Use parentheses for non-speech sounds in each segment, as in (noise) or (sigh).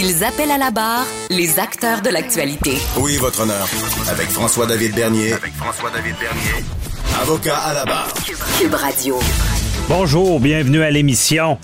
Ils appellent à la barre les acteurs de l'actualité. Oui, votre honneur. Avec François-David Bernier. Avec François-David Bernier. Avocat à la barre. Cube Radio. Bonjour, bienvenue à l'émission.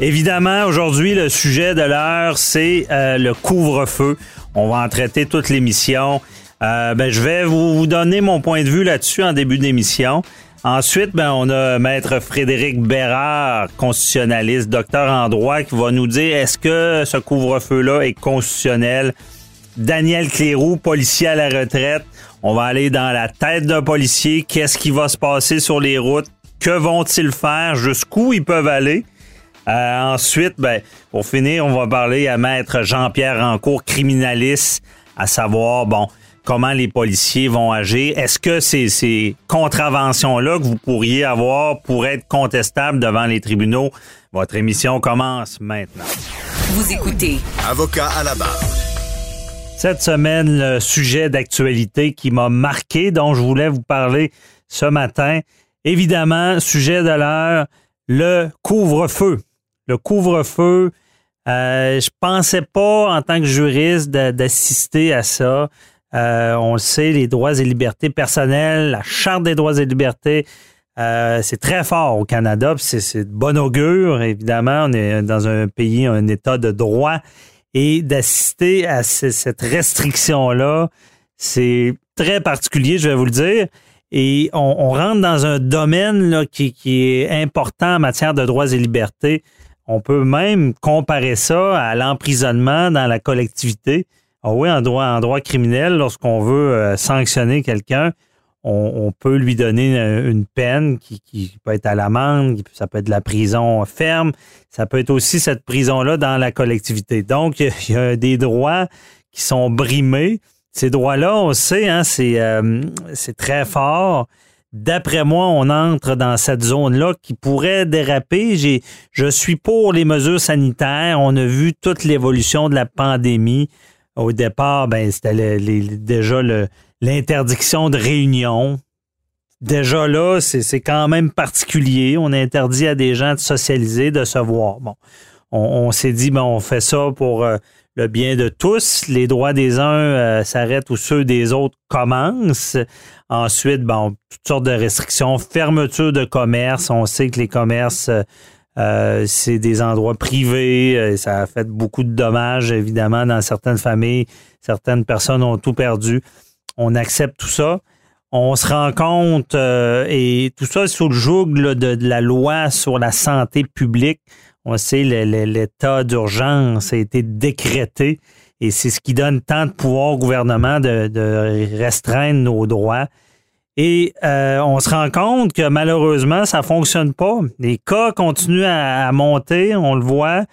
Évidemment, aujourd'hui, le sujet de l'heure, c'est euh, le couvre-feu. On va en traiter toute l'émission. Euh, ben, je vais vous, vous donner mon point de vue là-dessus en début d'émission. Ensuite, ben, on a Maître Frédéric Bérard, constitutionnaliste, docteur en droit, qui va nous dire est-ce que ce couvre-feu-là est constitutionnel? Daniel Cléroux, policier à la retraite. On va aller dans la tête d'un policier. Qu'est-ce qui va se passer sur les routes? Que vont-ils faire? Jusqu'où ils peuvent aller? Euh, ensuite, ben, pour finir, on va parler à Maître Jean-Pierre Rancourt, criminaliste, à savoir, bon, comment les policiers vont agir. Est-ce que ces, ces contraventions-là que vous pourriez avoir pourraient être contestables devant les tribunaux? Votre émission commence maintenant. Vous écoutez Avocat à la barre. Cette semaine, le sujet d'actualité qui m'a marqué, dont je voulais vous parler ce matin, évidemment, sujet de l'heure, le couvre-feu. Le couvre-feu, euh, je pensais pas, en tant que juriste, d'assister à ça. Euh, on le sait, les droits et libertés personnelles, la Charte des droits et libertés, euh, c'est très fort au Canada, c'est de bon augure, évidemment. On est dans un pays, un État de droit. Et d'assister à ce- cette restriction-là, c'est très particulier, je vais vous le dire. Et on, rentre dans un domaine là, qui est important en matière de droits et libertés. On peut même comparer ça à l'emprisonnement dans la collectivité. Ah oui, en droit, criminel, lorsqu'on veut euh, sanctionner quelqu'un, on, peut lui donner une peine qui, peut être à l'amende, ça peut être la prison ferme, ça peut être aussi cette prison-là dans la collectivité. Donc, il y a- des droits qui sont brimés. Ces droits-là, on sait, hein, c'est euh, c'est très fort. D'après moi, on entre dans cette zone-là qui pourrait déraper. Je suis pour les mesures sanitaires. On a vu toute l'évolution de la pandémie. Au départ, ben, c'était le- les- déjà l'interdiction de réunion. Déjà là, c'est quand même particulier. On interdit à des gens de socialiser, de se voir. Bon, on, s'est dit, ben, on fait ça pour euh, le bien de tous. Les droits des uns euh, s'arrêtent où ceux des autres commencent. Ensuite, bon, toutes sortes de restrictions, fermeture de commerce. On sait que les commerces, euh, c'est des endroits privés. Euh, Ça a fait beaucoup de dommages, évidemment, dans certaines familles. Certaines personnes ont tout perdu. On accepte tout ça. On se rend compte, euh, et tout ça sous le joug de, la loi sur la santé publique. On sait, l'état d'urgence a été décrété et c'est ce qui donne tant de pouvoir au gouvernement de restreindre nos droits. Et euh, on se rend compte que malheureusement, ça fonctionne pas. Les cas continuent à, monter, on le voit.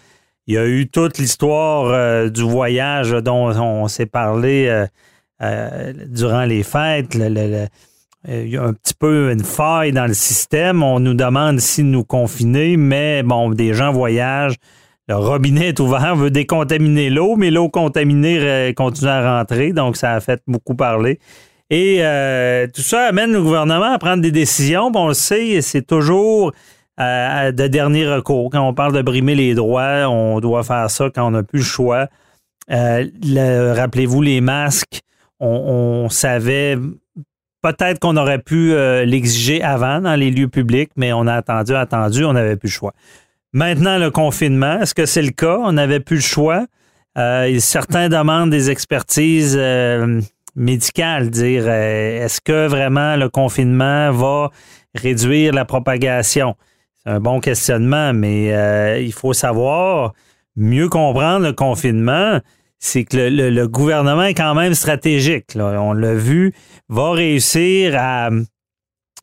Il y a eu toute l'histoire euh, du voyage dont on s'est parlé euh, durant les fêtes. Il y a un petit peu une faille dans le système. On nous demande si nous confiner, mais bon, des gens voyagent. Le robinet est ouvert, on veut décontaminer l'eau, mais l'eau contaminée continue à rentrer, donc ça a fait beaucoup parler. Et euh, tout ça amène le gouvernement à prendre des décisions. Bon, on le sait, c'est toujours euh, de dernier recours. Quand on parle de brimer les droits, on doit faire ça quand on n'a plus le choix. Euh, le- Rappelez-vous les masques, on, savait peut-être qu'on aurait pu euh, l'exiger avant dans les lieux publics, mais on a attendu, attendu, on n'avait plus le choix. Maintenant, le confinement, est-ce que c'est le cas? On n'avait plus le choix. Euh, certains demandent des expertises euh, médicales, dire euh, est-ce que vraiment le confinement va réduire la propagation? C'est un bon questionnement, mais euh, il faut savoir mieux comprendre le confinement. C'est que le, gouvernement est quand même stratégique. On l'a vu, va réussir à.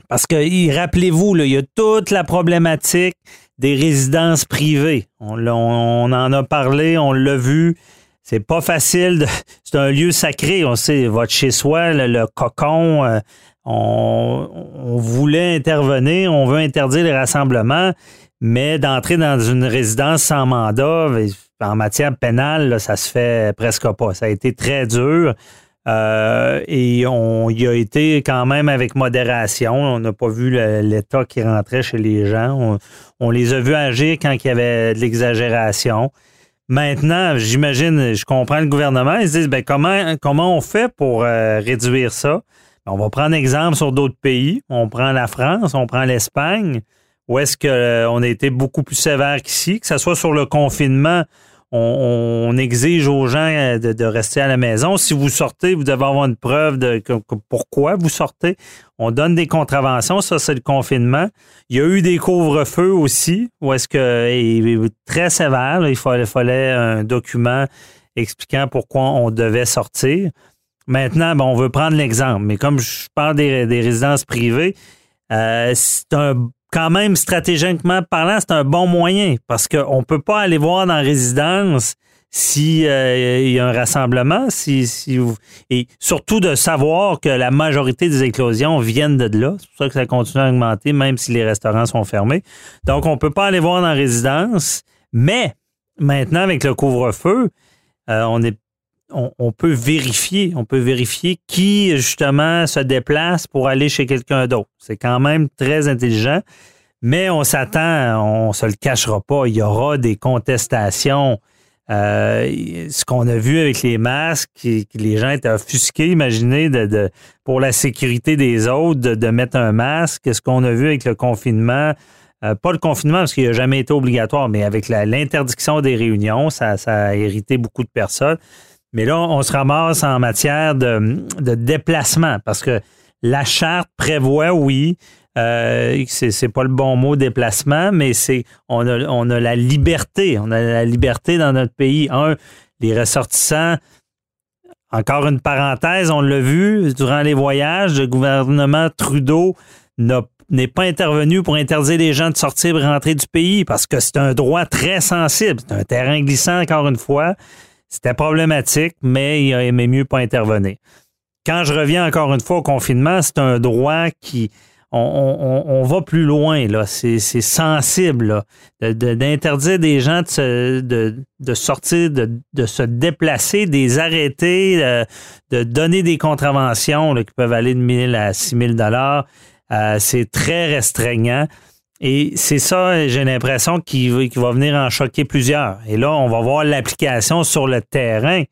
Parce que, rappelez-vous, il y a toute la problématique des résidences privées. On en a parlé, on l'a vu. C'est pas facile. de- (laughs) C'est un lieu sacré. On sait, votre chez-soi, le, le cocon, euh, on, voulait intervenir, on veut interdire les rassemblements, mais d'entrer dans une résidence sans mandat, en matière pénale, ça se fait presque pas. Ça a été très dur. Euh, et on y a été quand même avec modération. On n'a pas vu l'État qui rentrait chez les gens. On, les a vus agir quand il y avait de l'exagération. Maintenant, j'imagine, je comprends le gouvernement, ils se disent ben, comment, on fait pour euh, réduire ça? Ben, on va prendre exemple sur d'autres pays. On prend la France, on prend l'Espagne, où est-ce qu'on euh, a été beaucoup plus sévère qu'ici, que ce soit sur le confinement on, exige aux gens euh, de, rester à la maison. Si vous sortez, vous devez avoir une preuve de pourquoi vous sortez. On donne des contraventions, ça c'est le confinement. Il y a eu des couvre-feux aussi, où est-ce que très sévère, il fallait, un document expliquant pourquoi on devait sortir. Maintenant, on veut prendre l'exemple, mais comme je parle des, résidences privées, euh, c'est un quand même, stratégiquement parlant, c'est un bon moyen parce qu'on ne peut pas aller voir dans la résidence s'il euh, y a un rassemblement, si, et surtout de savoir que la majorité des éclosions viennent de là. C'est pour ça que ça continue à augmenter, même si les restaurants sont fermés. Donc, on ne peut pas aller voir dans la résidence, mais maintenant, avec le couvre-feu, euh, on est on, peut vérifier, on peut vérifier qui justement se déplace pour aller chez quelqu'un d'autre. C'est quand même très intelligent, mais on s'attend, on se le cachera pas, il y aura des contestations. Euh, ce qu'on a vu avec les masques, les gens étaient offusqués, imaginez, pour la sécurité des autres, de, mettre un masque. Ce qu'on a vu avec le confinement, euh, pas le confinement parce qu'il n'a jamais été obligatoire, mais avec l'interdiction des réunions, ça, ça a hérité beaucoup de personnes. Mais là, on se ramasse en matière de, déplacement parce que la charte prévoit, oui, euh, c'est pas le bon mot déplacement, mais c'est on a, on a la liberté, on a la liberté dans notre pays. Un, les ressortissants, encore une parenthèse, on l'a vu durant les voyages, le gouvernement Trudeau n'est pas intervenu pour interdire les gens de sortir et rentrer du pays parce que c'est un droit très sensible, c'est un terrain glissant encore une fois. C'était problématique, mais il a aimé mieux pas intervenir. Quand je reviens encore une fois au confinement, c'est un droit qui. On, va plus loin, là. C'est sensible, D'interdire des gens de, de, sortir, de, se déplacer, des arrêter, euh, de, donner des contraventions qui peuvent aller de 1000 à 6000 dollars. Euh, c'est très restreignant. Et c'est ça, j'ai l'impression qu'il va venir en choquer plusieurs. Et là, on va voir l'application sur le terrain.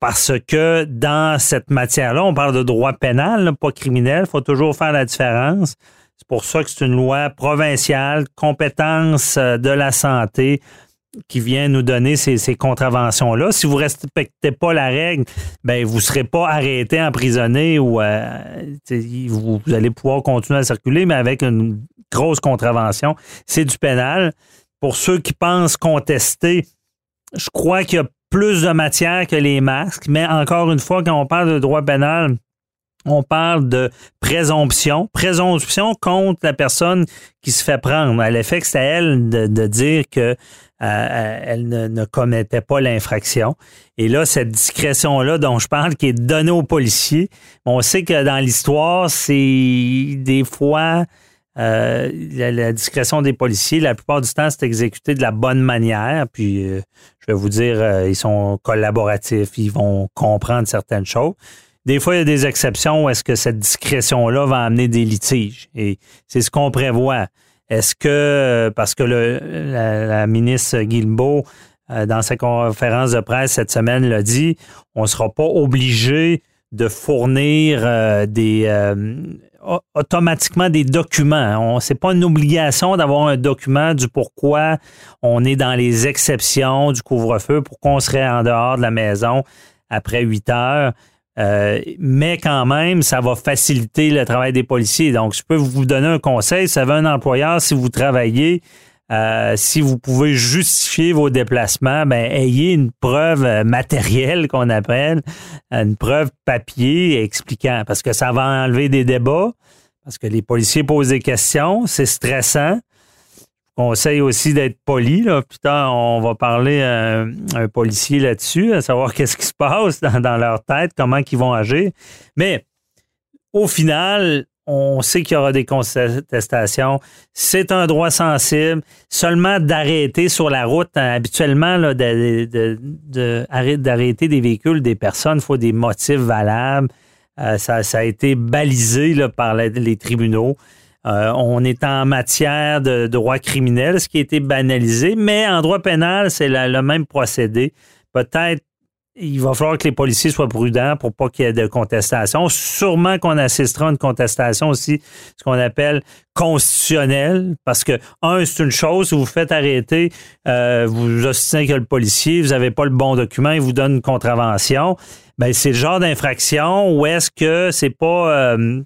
Parce que dans cette matière-là, on parle de droit pénal, pas criminel. Il faut toujours faire la différence. C'est pour ça que c'est une loi provinciale, compétence euh, de la santé, qui vient nous donner ces, contraventions-là. Si vous ne respectez pas la règle, ben vous ne serez pas arrêté, emprisonné ou euh, vous, allez pouvoir continuer à circuler, mais avec une grosse contravention. C'est du pénal. Pour ceux qui pensent contester, je crois qu'il y a plus de matière que les masques, mais encore une fois, quand on parle de droit pénal, on parle de présomption. Présomption contre la personne qui se fait prendre. À l'effet que c'est à elle de, dire que euh, elle ne, commettait pas l'infraction. Et là, cette discrétion-là dont je parle, qui est donnée aux policiers, on sait que dans l'histoire, c'est des fois euh, la, discrétion des policiers, la plupart du temps, c'est exécuté de la bonne manière. Puis, euh, je vais vous dire, euh, ils sont collaboratifs, ils vont comprendre certaines choses. Des fois, il y a des exceptions où est-ce que cette discrétion-là va amener des litiges. Et c'est ce qu'on prévoit. Est-ce que, parce que le, la, ministre Guilbeault, dans sa conférence de presse cette semaine, l'a dit, on ne sera pas obligé de fournir des automatiquement des documents. Ce n'est pas une obligation d'avoir un document du pourquoi on est dans les exceptions du couvre-feu, pourquoi on serait en dehors de la maison après 8 heures. Euh, mais quand même, ça va faciliter le travail des policiers. Donc, je peux vous donner un conseil. Si vous un employeur, si vous travaillez, euh, si vous pouvez justifier vos déplacements, ben, ayez une preuve euh, matérielle qu'on appelle, une preuve papier expliquant, parce que ça va enlever des débats, parce que les policiers posent des questions, c'est stressant. Conseil aussi d'être poli. Là. Putain, on va parler à un, policier là-dessus, à savoir (laughs) qu'est-ce qui se passe dans, dans, leur tête, comment ils vont agir. Mais au final, on sait qu'il y aura des contestations. C'est un droit sensible. Seulement d'arrêter sur la route, hein, habituellement, d'arrêter des véhicules, des personnes, il faut des motifs valables. Euh, ça, a été balisé par les tribunaux. Euh, on est en matière de droit criminel, ce qui a été banalisé, mais en droit pénal, c'est le même procédé. Peut-être il va falloir que les policiers soient prudents pour pas qu'il y ait de contestation. Sûrement qu'on assistera à une contestation aussi, ce qu'on appelle constitutionnelle, parce que, un, c'est une chose, vous vous faites arrêter, euh, vous assistez que le policier, vous n'avez pas le bon document, il vous donne une contravention. Ben, c'est le genre d'infraction où est-ce que c'est pas euh,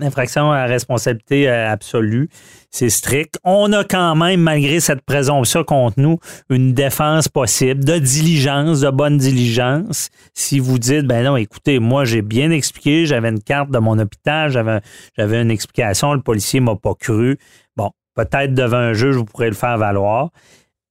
L'infraction à responsabilité euh, absolue, c'est strict. On a quand même, malgré cette présomption contre nous, une défense possible de diligence, de bonne diligence. Si vous dites, ben non, écoutez, moi j'ai bien expliqué, j'avais une carte de mon hôpital, j'avais, une explication, le policier m'a pas cru. Bon, peut-être devant un juge, vous pourrez le faire valoir.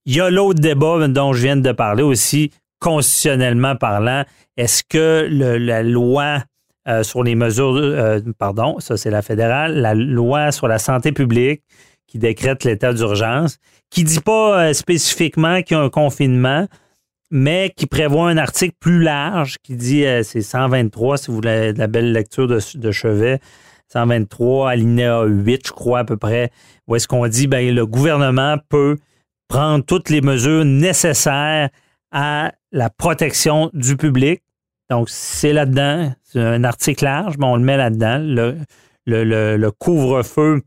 Il y a l'autre débat dont je viens de parler aussi, constitutionnellement parlant. Est-ce que la loi euh, sur les mesures, euh, pardon, ça c'est la fédérale, la loi sur la santé publique qui décrète l'état d'urgence, qui dit pas euh, spécifiquement qu'il y a un confinement, mais qui prévoit un article plus large qui dit, c'est 123, si vous voulez la belle lecture de, de Chevet, 123, alinéa 8, je crois à peu près, où est-ce qu'on dit, ben, le gouvernement peut prendre toutes les mesures nécessaires à la protection du public donc, c'est là-dedans. C'est un article large, mais on le met là-dedans. Le, le, le, couvre-feu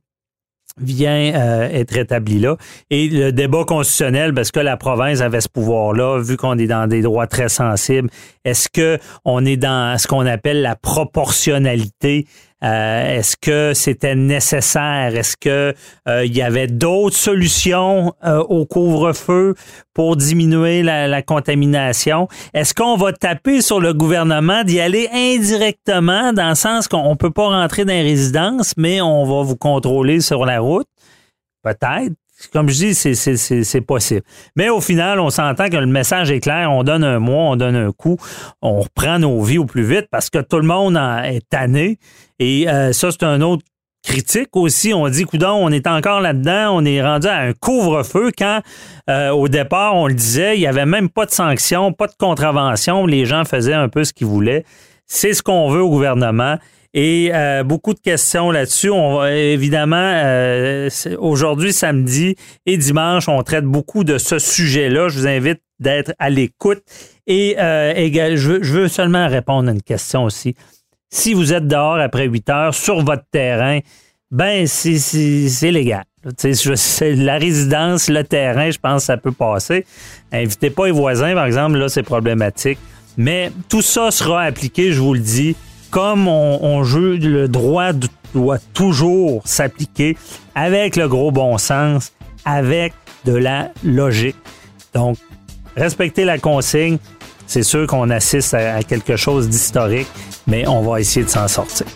vient euh, être établi là. Et le débat constitutionnel, parce que la province avait ce pouvoir-là, vu qu'on est dans des droits très sensibles, est-ce que on est dans ce qu'on appelle la proportionnalité euh, est-ce que c'était nécessaire? Est-ce que euh, il y avait d'autres solutions euh, au couvre-feu pour diminuer la, contamination? Est-ce qu'on va taper sur le gouvernement d'y aller indirectement dans le sens qu'on ne peut pas rentrer dans les résidences, mais on va vous contrôler sur la route? Peut-être comme je dis, c'est possible. Mais au final, on s'entend que le message est clair. On donne un mois, on donne un coup, on reprend nos vies au plus vite parce que tout le monde est tanné. Et euh, ça, c'est un autre critique aussi. On dit, coudon, on est encore là-dedans, on est rendu à un couvre-feu quand euh, au départ, on le disait, il n'y avait même pas de sanctions, pas de contravention, les gens faisaient un peu ce qu'ils voulaient. C'est ce qu'on veut au gouvernement. Et euh, beaucoup de questions là-dessus. On va évidemment euh, aujourd'hui, samedi et dimanche, on traite beaucoup de ce sujet-là. Je vous invite d'être à l'écoute. Et euh, je, veux, seulement répondre à une question aussi. Si vous êtes dehors après 8 heures sur votre terrain, ben c'est légal. La résidence, le terrain, je pense que ça peut passer. Invitez pas les voisins, par exemple, là, c'est problématique. Mais tout ça sera appliqué, je vous le dis, comme on, joue, le droit doit toujours s'appliquer avec le gros bon sens, avec de la logique. Donc, respecter la consigne, c'est sûr qu'on assiste à quelque chose d'historique, mais on va essayer de s'en sortir.